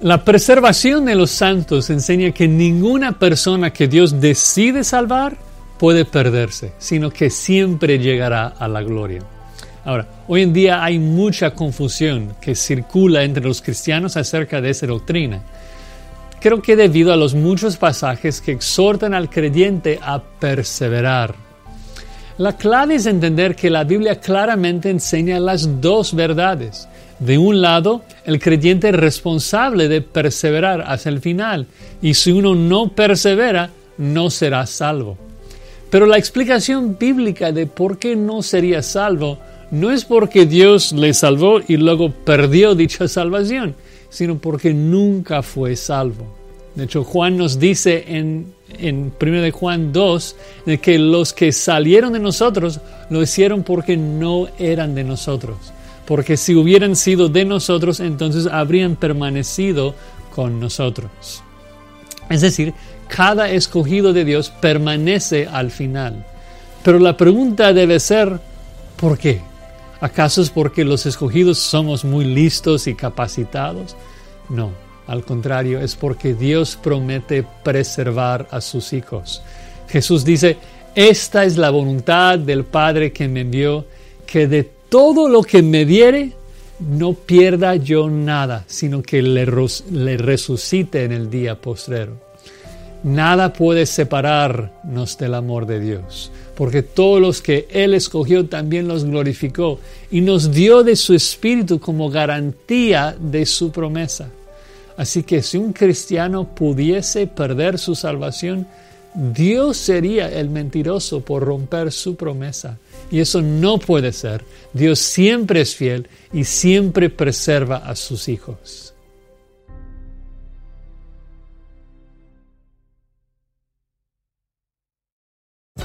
La preservación de los santos enseña que ninguna persona que Dios decide salvar puede perderse, sino que siempre llegará a la gloria. Ahora, hoy en día hay mucha confusión que circula entre los cristianos acerca de esa doctrina. Creo que debido a los muchos pasajes que exhortan al creyente a perseverar. La clave es entender que la Biblia claramente enseña las dos verdades. De un lado, el creyente es responsable de perseverar hasta el final, y si uno no persevera, no será salvo. Pero la explicación bíblica de por qué no sería salvo no es porque Dios le salvó y luego perdió dicha salvación, sino porque nunca fue salvo. De hecho, Juan nos dice en, en 1 de Juan 2 de que los que salieron de nosotros lo hicieron porque no eran de nosotros porque si hubieran sido de nosotros, entonces habrían permanecido con nosotros. Es decir, cada escogido de Dios permanece al final. Pero la pregunta debe ser, ¿por qué? ¿Acaso es porque los escogidos somos muy listos y capacitados? No, al contrario, es porque Dios promete preservar a sus hijos. Jesús dice, esta es la voluntad del Padre que me envió, que de todo lo que me diere, no pierda yo nada, sino que le, le resucite en el día postrero. Nada puede separarnos del amor de Dios, porque todos los que Él escogió también los glorificó y nos dio de su Espíritu como garantía de su promesa. Así que si un cristiano pudiese perder su salvación, Dios sería el mentiroso por romper su promesa. Y eso no puede ser. Dios siempre es fiel y siempre preserva a sus hijos.